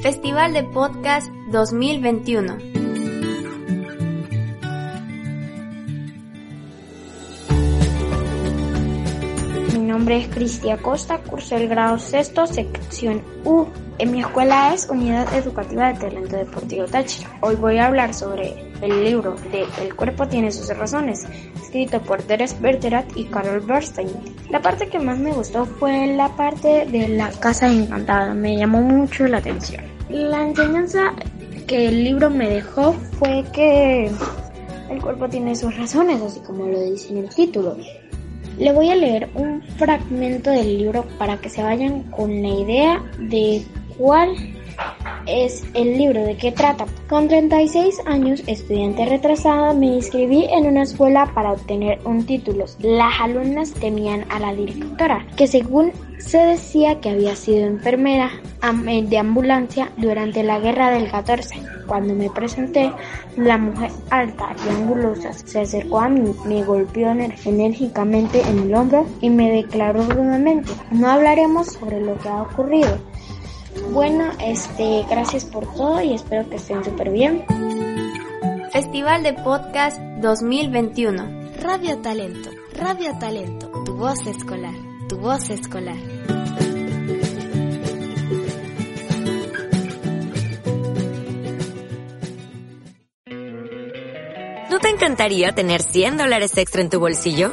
Festival de Podcast 2021. Mi nombre es Cristia Costa, curso el grado sexto, sección U. En mi escuela es Unidad Educativa de Talento Deportivo Táchira. Hoy voy a hablar sobre el libro de El cuerpo tiene sus razones, escrito por Teres Berterat y Carol Bernstein. La parte que más me gustó fue la parte de la casa encantada, me llamó mucho la atención. La enseñanza que el libro me dejó fue que el cuerpo tiene sus razones, así como lo dice en el título. Le voy a leer un fragmento del libro para que se vayan con la idea de cuál es el libro de qué trata. Con 36 años, estudiante retrasada, me inscribí en una escuela para obtener un título. Las alumnas temían a la directora, que según se decía que había sido enfermera de ambulancia durante la guerra del 14. Cuando me presenté, la mujer alta y angulosa se acercó a mí, me golpeó enérgicamente en el hombro y me declaró rudamente, no hablaremos sobre lo que ha ocurrido bueno, este, gracias por todo y espero que estén súper bien. Festival de Podcast 2021. Radio Talento, Radio Talento, tu voz escolar, tu voz escolar. ¿No te encantaría tener 100 dólares extra en tu bolsillo?